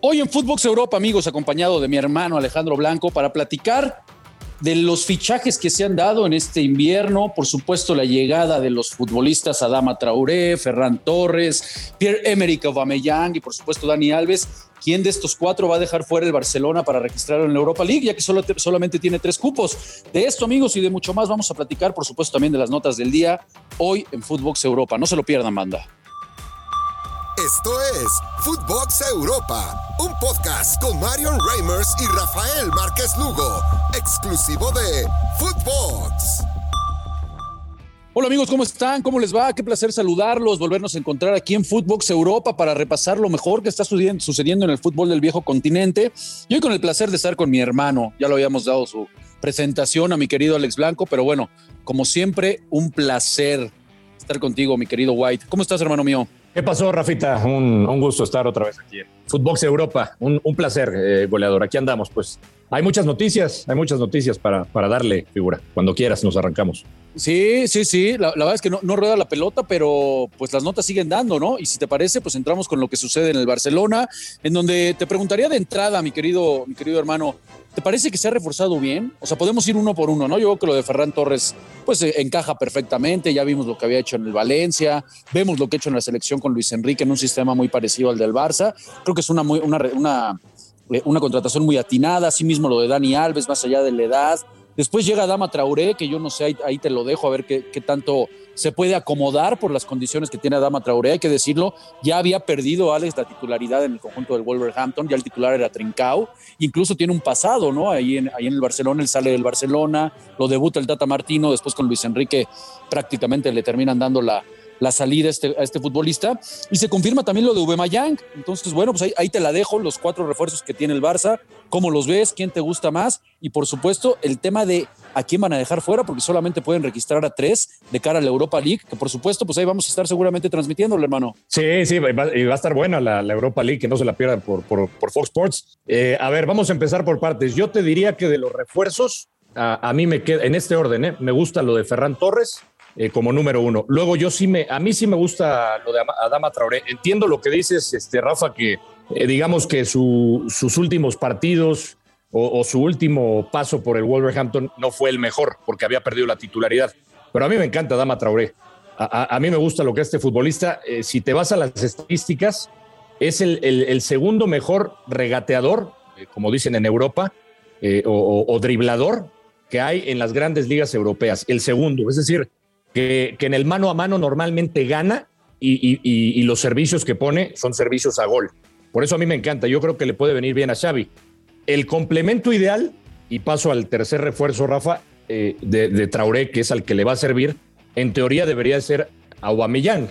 Hoy en Footbox Europa, amigos, acompañado de mi hermano Alejandro Blanco para platicar de los fichajes que se han dado en este invierno, por supuesto la llegada de los futbolistas Adama Traoré, Ferran Torres, Pierre-Emerick Aubameyang y por supuesto Dani Alves. ¿Quién de estos cuatro va a dejar fuera el Barcelona para registrarlo en la Europa League, ya que solo, solamente tiene tres cupos? De esto, amigos, y de mucho más vamos a platicar, por supuesto, también de las notas del día hoy en Footbox Europa. No se lo pierdan, banda. Esto es Footbox Europa, un podcast con Marion Reimers y Rafael Márquez Lugo, exclusivo de Footbox. Hola amigos, ¿cómo están? ¿Cómo les va? Qué placer saludarlos, volvernos a encontrar aquí en Footbox Europa para repasar lo mejor que está sucediendo en el fútbol del viejo continente. Y hoy con el placer de estar con mi hermano, ya lo habíamos dado su presentación a mi querido Alex Blanco, pero bueno, como siempre, un placer estar contigo, mi querido White. ¿Cómo estás, hermano mío? ¿Qué pasó, Rafita? Un, gusto estar otra vez aquí en Footbox Europa. Un, placer, eh, goleador. Aquí andamos, pues. Hay muchas noticias, hay muchas noticias para, para darle figura. Cuando quieras, nos arrancamos. Sí, sí, sí. La, verdad es que no, rueda la pelota, pero pues las notas siguen dando, ¿no? Y si te parece, pues entramos con lo que sucede en el Barcelona, en donde te preguntaría de entrada, mi querido, mi querido hermano, ¿te parece que se ha reforzado bien? O sea, podemos ir uno por uno, ¿no? Yo creo que lo de Ferran Torres, pues eh, encaja perfectamente. Ya vimos lo que había hecho en el Valencia, vemos lo que ha hecho en la selección con Luis Enrique en un sistema muy parecido al del Barça. Creo que es una, muy, una, una, eh, una contratación muy atinada. Asimismo, lo de Dani Alves, más allá de la edad Después llega Dama Traoré, que yo no sé, ahí, te lo dejo a ver qué, tanto se puede acomodar por las condiciones que tiene Dama Traoré. Hay que decirlo, ya había perdido Alex la titularidad en el conjunto del Wolverhampton, ya el titular era Trincao, incluso tiene un pasado, ¿no? Ahí en, ahí en el Barcelona, él sale del Barcelona, lo debuta el Tata Martino, después con Luis Enrique prácticamente le terminan dando la, la salida a este, este futbolista. Y se confirma también lo de Ubemayang. Entonces, bueno, pues ahí, te la dejo, los cuatro refuerzos que tiene el Barça, cómo los ves, quién te gusta más. Y por supuesto, el tema de a quién van a dejar fuera, porque solamente pueden registrar a tres de cara a la Europa League, que por supuesto, pues ahí vamos a estar seguramente transmitiéndolo, hermano. Sí, sí, va, y va a estar buena la, Europa League, que no se la pierdan por, por, Fox Sports. Eh, a ver, vamos a empezar por partes. Yo te diría que de los refuerzos, a, a mí me queda, en este orden, ¿eh? me gusta lo de Ferran Torres, eh, como número uno. Luego yo sí me, a mí sí me gusta lo de Adama Traoré. Entiendo lo que dices, este, Rafa, que eh, digamos que sus últimos partidos o, su último paso por el Wolverhampton no fue el mejor porque había perdido la titularidad. Pero a mí me encanta Adama Traoré. A, mí me gusta lo que este futbolista, eh, si te vas a las estadísticas, es el, segundo mejor regateador, como dicen en Europa, o, o driblador que hay en las grandes ligas europeas. El segundo, es decir, que, en el mano a mano normalmente gana y, los servicios que pone son servicios a gol. Por eso a mí me encanta. Yo creo que le puede venir bien a Xavi. El complemento ideal, y paso al tercer refuerzo, Rafa, eh, de, Traoré, que es al que le va a servir, en teoría debería ser Aubameyang,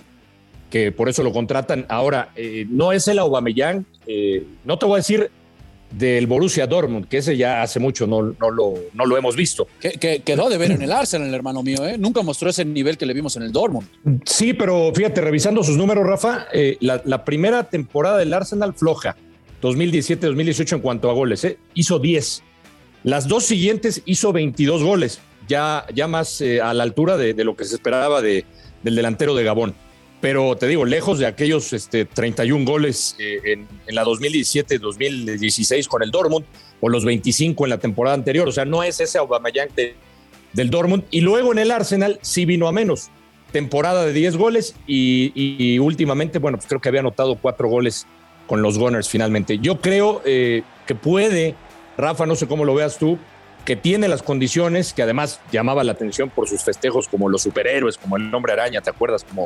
que por eso lo contratan. Ahora, eh, no es el Aubameyang, eh, no te voy a decir del Borussia Dortmund, que ese ya hace mucho no, no, lo, no lo hemos visto. Que, quedó de ver en el Arsenal, hermano mío, ¿eh? Nunca mostró ese nivel que le vimos en el Dortmund. Sí, pero fíjate, revisando sus números, Rafa, eh, la, primera temporada del Arsenal floja, 2017-2018 en cuanto a goles, ¿eh? hizo 10. Las dos siguientes hizo 22 goles, ya, ya más eh, a la altura de, lo que se esperaba de, del delantero de Gabón pero te digo, lejos de aquellos este, 31 goles eh, en, la 2017-2016 con el Dortmund o los 25 en la temporada anterior. O sea, no es ese Aubameyang del Dortmund. Y luego en el Arsenal sí vino a menos. Temporada de 10 goles y, últimamente, bueno, pues creo que había anotado cuatro goles con los Gunners finalmente. Yo creo eh, que puede, Rafa, no sé cómo lo veas tú, que tiene las condiciones, que además llamaba la atención por sus festejos como los superhéroes, como el nombre araña, ¿te acuerdas? Como,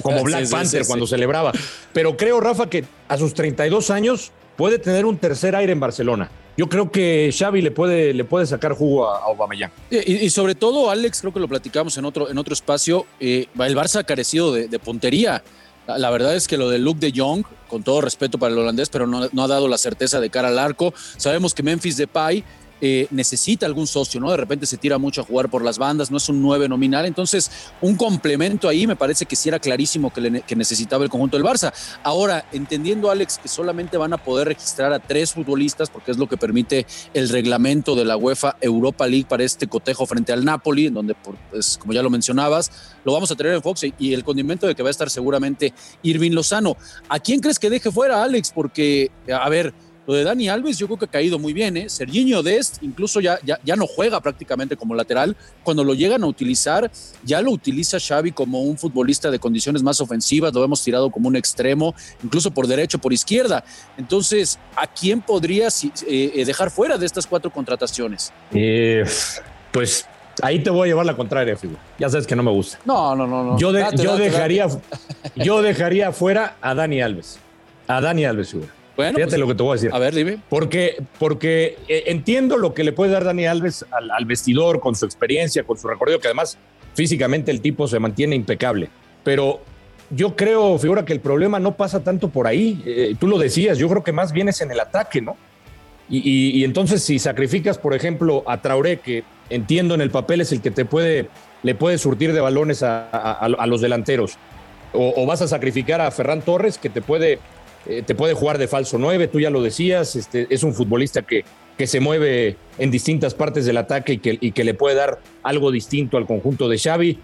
como, Black Panther cuando celebraba. Pero creo, Rafa, que a sus 32 años puede tener un tercer aire en Barcelona. Yo creo que Xavi le puede, le puede sacar jugo a, Aubameyang. Y, sobre todo, Alex, creo que lo platicamos en otro, en otro espacio, eh, el Barça ha carecido de, puntería. La, verdad es que lo de Luke de Jong, con todo respeto para el holandés, pero no, no, ha dado la certeza de cara al arco. Sabemos que Memphis Depay eh, necesita algún socio, ¿no? De repente se tira mucho a jugar por las bandas, no es un 9 nominal, entonces un complemento ahí me parece que sí era clarísimo que, necesitaba el conjunto del Barça. Ahora, entendiendo Alex que solamente van a poder registrar a tres futbolistas, porque es lo que permite el reglamento de la UEFA Europa League para este cotejo frente al Napoli, en donde, pues, como ya lo mencionabas, lo vamos a tener en Fox y el condimento de que va a estar seguramente Irving Lozano. ¿A quién crees que deje fuera, Alex? Porque, a ver, lo de Dani Alves yo creo que ha caído muy bien, ¿eh? Serginho Dest incluso ya, ya, ya, no juega prácticamente como lateral. Cuando lo llegan a utilizar, ya lo utiliza Xavi como un futbolista de condiciones más ofensivas, lo hemos tirado como un extremo, incluso por derecho, por izquierda. Entonces, ¿a quién podrías eh, eh, dejar fuera de estas cuatro contrataciones? Eh, pues Ahí te voy a llevar la contraria, Figo. Ya sabes que no me gusta. No, no, no. no. Yo, yo dejaría, yo dejaría fuera a Dani Alves. A Dani Alves, Figo. Bueno, Fíjate pues, lo que te voy a decir. A ver, dime. Porque, porque eh, entiendo lo que le puede dar Dani Alves al, vestidor con su experiencia, con su recorrido, que además físicamente el tipo se mantiene impecable. Pero yo creo, figura, que el problema no pasa tanto por ahí. Eh, tú lo decías, yo creo que más bien es en el ataque, ¿no? Y, entonces si sacrificas, por ejemplo, a Traoré, que entiendo en el papel es el que te puede, le puede surtir de balones a, los delanteros, o, vas a sacrificar a Ferran Torres, que te puede eh, te puede jugar de falso 9, tú ya lo decías, este, es un futbolista que, que se mueve en distintas partes del ataque y que, que le puede dar algo distinto al conjunto de Xavi.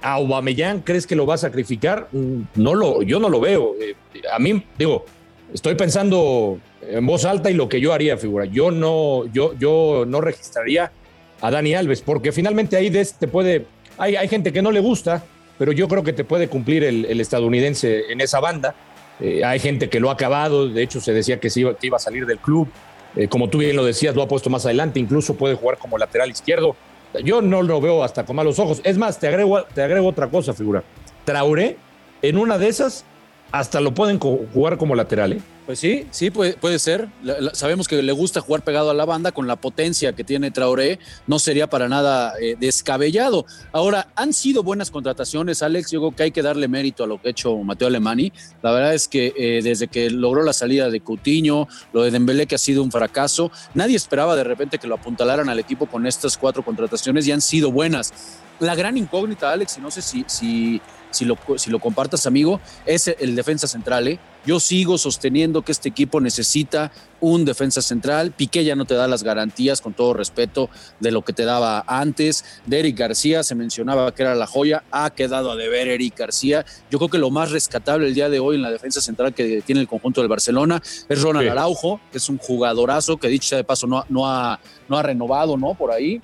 ¿A Aubameyang crees que lo va a sacrificar? Mm, no lo, yo no lo veo. Eh, a mí, digo, estoy pensando en voz alta y lo que yo haría, figura. Yo no, yo, yo no registraría a Dani Alves, porque finalmente ahí te puede. Hay, hay gente que no le gusta, pero yo creo que te puede cumplir el, el estadounidense en esa banda. Eh, hay gente que lo ha acabado, de hecho se decía que, iba, que iba a salir del club. Eh, como tú bien lo decías, lo ha puesto más adelante, incluso puede jugar como lateral izquierdo. Yo no lo veo hasta con malos ojos. Es más, te agrego, te agrego otra cosa, figura. Traoré, en una de esas, hasta lo pueden jugar como lateral. ¿eh? Pues sí, sí, puede, puede ser. sabemos que le gusta jugar pegado a la banda con la potencia que tiene Traoré. No sería para nada eh, descabellado. Ahora, han sido buenas contrataciones, Alex. Yo creo que hay que darle mérito a lo que ha hecho Mateo Alemani. La verdad es que eh, desde que logró la salida de Coutinho, lo de Dembélé que ha sido un fracaso, nadie esperaba de repente que lo apuntalaran al equipo con estas cuatro contrataciones y han sido buenas. La gran incógnita, Alex, y no sé si, si si lo, si lo compartas, amigo, es el defensa central. ¿eh? Yo sigo sosteniendo que este equipo necesita un defensa central. Piqué ya no te da las garantías, con todo respeto, de lo que te daba antes. De Eric García se mencionaba que era la joya. Ha quedado a deber Eric García. Yo creo que lo más rescatable el día de hoy en la defensa central que tiene el conjunto del Barcelona es Ronald Araujo, que es un jugadorazo que, dicho sea de paso, no, no, ha, no ha renovado, ¿no? Por ahí.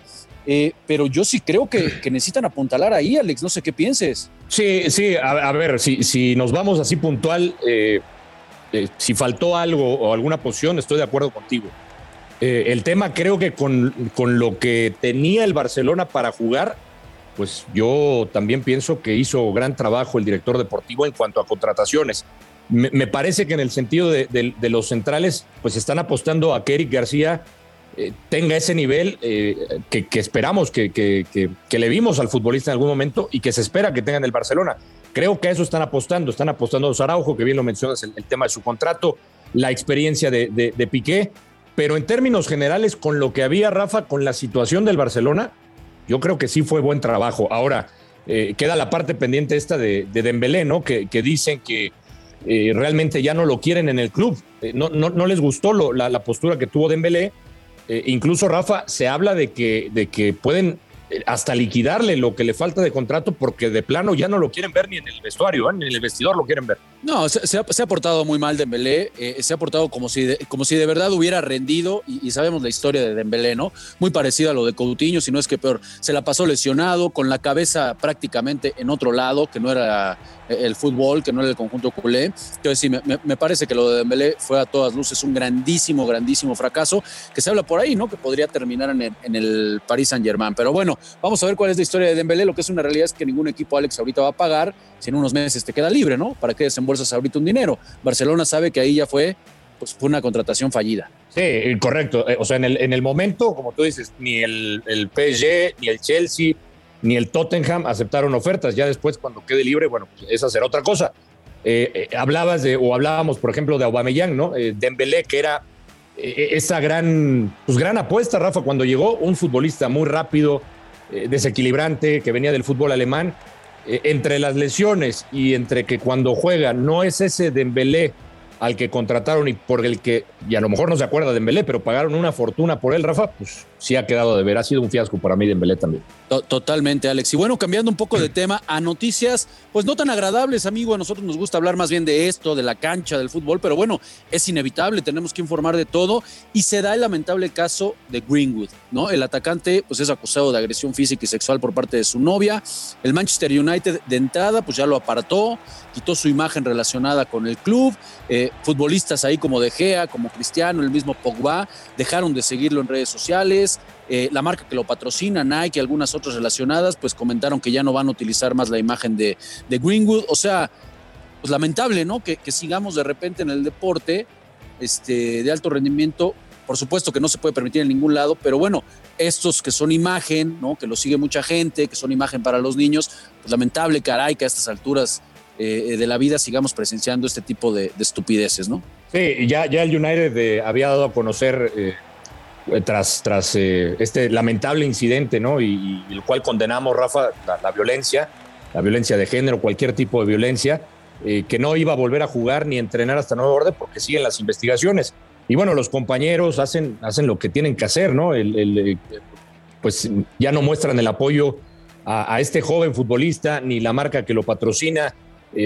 Eh, pero yo sí creo que, necesitan apuntalar ahí, Alex, no sé qué pienses. Sí, sí, a, ver, si, si, nos vamos así puntual, eh, eh, si faltó algo o alguna posición, estoy de acuerdo contigo. el tema creo que con, con, lo que tenía el Barcelona para jugar, pues yo también pienso que hizo gran trabajo el director deportivo en cuanto a contrataciones. Me, parece que en el sentido de, de los centrales, pues están apostando a Eric García eh, tenga ese nivel eh, que, esperamos, que, le vimos al futbolista en algún momento y que se espera que tenga en el Barcelona. Creo que a eso están apostando, están apostando a Araujo, que bien lo mencionas, el, el tema de su contrato, la experiencia de, de, Piqué, pero en términos generales, con lo que había, Rafa, con la situación del Barcelona, yo creo que sí fue buen trabajo. Ahora, eh, queda la parte pendiente esta de, de Dembélé, ¿no? Que, dicen que realmente ya no lo quieren en el club. no, no, no, les gustó la, la, postura que tuvo Dembélé eh, incluso, Rafa, se habla de que, de que pueden eh, hasta liquidarle lo que le falta de contrato porque de plano ya no lo quieren ver ni en el vestuario, ¿eh? ni en el vestidor lo quieren ver. No, se, ha, portado muy mal Dembélé, se ha portado como si, de, como si de verdad hubiera rendido y, sabemos la historia de Dembélé, ¿no? Muy parecido a lo de Coutinho, si no es que peor. Se la pasó lesionado, con la cabeza prácticamente en otro lado, que no era el fútbol, que no era el conjunto culé. Entonces sí, me, parece que lo de Dembélé fue a todas luces un grandísimo, grandísimo fracaso, que se habla por ahí, ¿no? Que podría terminar en el, en Paris Saint Germain. Pero bueno, vamos a ver cuál es la historia de Dembélé. Lo que es una realidad es que ningún equipo, Alex, ahorita va a pagar. Si en unos meses te queda libre, ¿no? ¿Para qué desembolsas ahorita un dinero? Barcelona sabe que ahí ya fue, pues fue una contratación fallida. Sí, correcto. Eh, o sea, en el, en el momento, como tú dices, ni el, PSG, ni el Chelsea, ni el Tottenham aceptaron ofertas. Ya después, cuando quede libre, bueno, pues esa será otra cosa. Eh, eh, hablabas de, o hablábamos, por ejemplo, de Aubameyang, ¿no? Eh, Dembélé, que era eh, esa gran, pues gran apuesta, Rafa, cuando llegó un futbolista muy rápido, eh, desequilibrante, que venía del fútbol alemán, eh, entre las lesiones y entre que cuando juega no es ese Dembélé al que contrataron y por el que, y a lo mejor no se acuerda de Dembélé, pero pagaron una fortuna por él, Rafa, pues sí ha quedado de ver. Ha sido un fiasco para mí Dembélé también. Totalmente, Alex. Y bueno, cambiando un poco de tema a noticias, pues no tan agradables, amigo. A nosotros nos gusta hablar más bien de esto, de la cancha, del fútbol, pero bueno, es inevitable, tenemos que informar de todo. Y se da el lamentable caso de Greenwood, ¿no? El atacante, pues es acusado de agresión física y sexual por parte de su novia. El Manchester United de entrada, pues ya lo apartó, quitó su imagen relacionada con el club. Eh, futbolistas ahí como De Gea, como Cristiano, el mismo Pogba, dejaron de seguirlo en redes sociales. Eh, la marca que lo patrocina, Nike y algunas otras relacionadas, pues comentaron que ya no van a utilizar más la imagen de, Greenwood. O sea, pues lamentable, ¿no? Que, sigamos de repente en el deporte este, de alto rendimiento. Por supuesto que no se puede permitir en ningún lado, pero bueno, estos que son imagen, ¿no? Que lo sigue mucha gente, que son imagen para los niños, pues lamentable, caray, que a estas alturas eh, de la vida sigamos presenciando este tipo de, estupideces, ¿no? Sí, ya, ya el United eh, había dado a conocer eh, tras, tras eh, este lamentable incidente, ¿no? Y, el cual condenamos, Rafa, la, violencia, la violencia de género, cualquier tipo de violencia, eh, que no iba a volver a jugar ni entrenar hasta nuevo orden porque siguen las investigaciones. Y bueno, los compañeros hacen, hacen lo que tienen que hacer, ¿no? pues ya no muestran el apoyo a, a, este joven futbolista ni la marca que lo patrocina,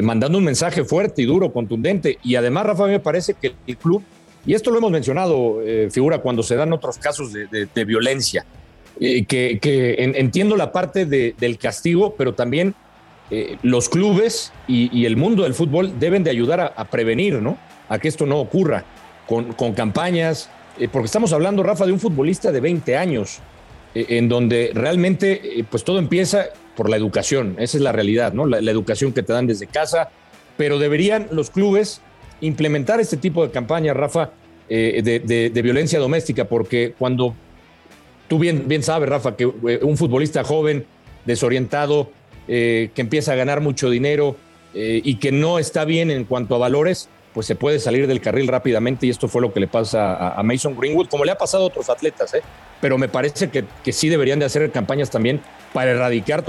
mandando un mensaje fuerte y duro, contundente. Y además, Rafa, me parece que el club y esto lo hemos mencionado, eh, figura, cuando se dan otros casos de, violencia, eh, que, entiendo la parte del castigo, pero también eh, los clubes y, el mundo del fútbol deben de ayudar a, prevenir, ¿no? A que esto no ocurra con, campañas, porque estamos hablando, Rafa, de un futbolista de 20 años, en donde realmente pues todo empieza por la educación, esa es la realidad, ¿no? la educación que te dan desde casa, pero deberían los clubes implementar este tipo de campañas, Rafa, eh, de, violencia doméstica, porque cuando tú bien, bien sabes, Rafa, que eh, un futbolista joven, desorientado, eh, que empieza a ganar mucho dinero y que no está bien en cuanto a valores, pues se puede salir del carril rápidamente y esto fue lo que le pasa a, Mason Greenwood, como le ha pasado a otros atletas, pero me parece que, que, sí deberían de hacer campañas también para erradicar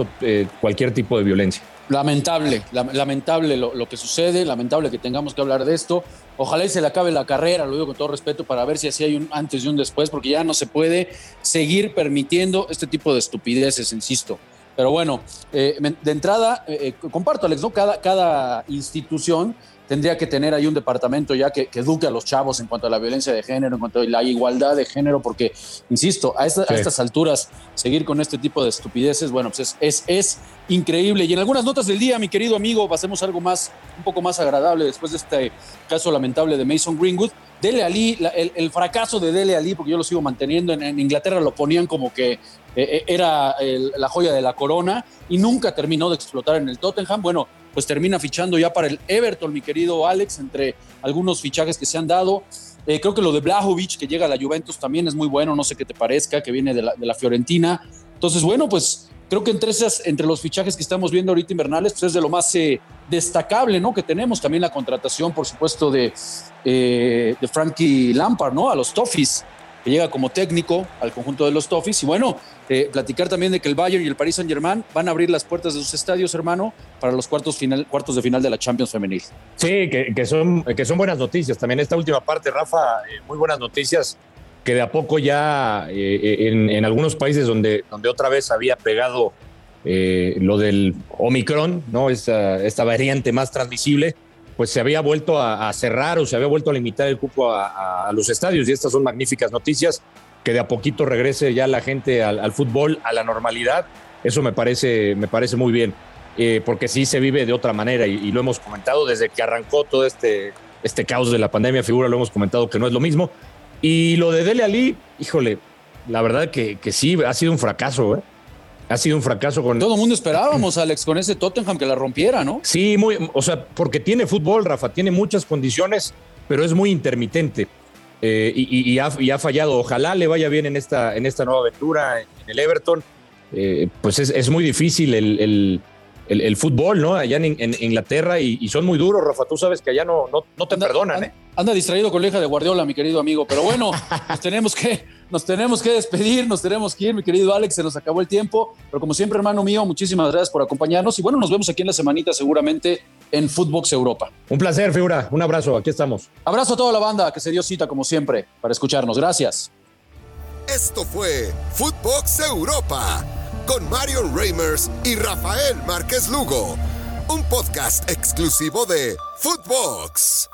cualquier tipo de violencia. Lamentable, lamentable lo, que sucede, lamentable que tengamos que hablar de esto. Ojalá y se le acabe la carrera, lo digo con todo respeto, para ver si así hay un antes y un después, porque ya no se puede seguir permitiendo este tipo de estupideces, insisto. Pero bueno, eh, de entrada, eh, eh, comparto, Alex, ¿no? Cada, cada institución tendría que tener ahí un departamento ya que, eduque a los chavos en cuanto a la violencia de género, en cuanto a la igualdad de género, porque, insisto, a, estas alturas, seguir con este tipo de estupideces, bueno, pues es, es, increíble. Y en algunas notas del día, mi querido amigo, pasemos algo más, un poco más agradable después de este caso lamentable de Mason Greenwood. Dele Ali, el, fracaso de Dele Ali, porque yo lo sigo manteniendo, en, Inglaterra lo ponían como que eh, eh, era la joya de la corona y nunca terminó de explotar en el Tottenham. Bueno, pues termina fichando ya para el Everton, mi querido Alex, entre algunos fichajes que se han dado. Eh, creo que lo de Blajovic, que llega a la Juventus, también es muy bueno, no sé qué te parezca, que viene de la, Fiorentina. Entonces, bueno, pues creo que entre, esas, entre los fichajes que estamos viendo ahorita invernales, pues es de lo más eh, destacable, ¿no? Que tenemos también la contratación, por supuesto, de, eh, de Frankie Lampard, ¿no? A los Toffees que llega como técnico al conjunto de los Toffees. Y bueno, eh, platicar también de que el Bayern y el Paris Saint Germain van a abrir las puertas de sus estadios, hermano, para los cuartos, final, cuartos de final de la Champions Femenil. Sí, que, son, que son buenas noticias. También esta última parte, Rafa, eh, muy buenas noticias, que de a poco ya eh, en, algunos países donde, donde otra vez había pegado lo del Omicron, ¿no? Esta, esta variante más transmisible pues se había vuelto a, cerrar o se había vuelto a limitar el cupo a, los estadios y estas son magníficas noticias, que de a poquito regrese ya la gente al, fútbol, a la normalidad, eso me parece, me parece muy bien, eh, porque sí se vive de otra manera y, lo hemos comentado desde que arrancó todo este, este caos de la pandemia, figura, lo hemos comentado que no es lo mismo. Y lo de Dele Ali, híjole, la verdad que, que sí, ha sido un fracaso, ¿eh? Ha sido un fracaso con. Todo el mundo esperábamos, Alex, con ese Tottenham que la rompiera, ¿no? Sí, muy, o sea, porque tiene fútbol, Rafa, tiene muchas condiciones, pero es muy intermitente. Eh, y, ha, fallado. Ojalá le vaya bien en esta, en esta nueva aventura en el Everton. Eh, pues es, muy difícil el, el, fútbol, ¿no? Allá en, Inglaterra y, son muy duros, Rafa. Tú sabes que allá no, no, te perdonan, ¿eh? anda distraído con la hija de Guardiola, mi querido amigo. Pero bueno, nos tenemos que, nos tenemos que despedir, nos tenemos que ir, mi querido Alex, se nos acabó el tiempo. Pero como siempre, hermano mío, muchísimas gracias por acompañarnos. Y bueno, nos vemos aquí en la semanita seguramente en Footbox Europa. Un placer, figura. Un abrazo, aquí estamos. Abrazo a toda la banda que se dio cita, como siempre, para escucharnos. Gracias. Esto fue Footbox Europa con Marion Reimers y Rafael Márquez Lugo, un podcast exclusivo de Footbox.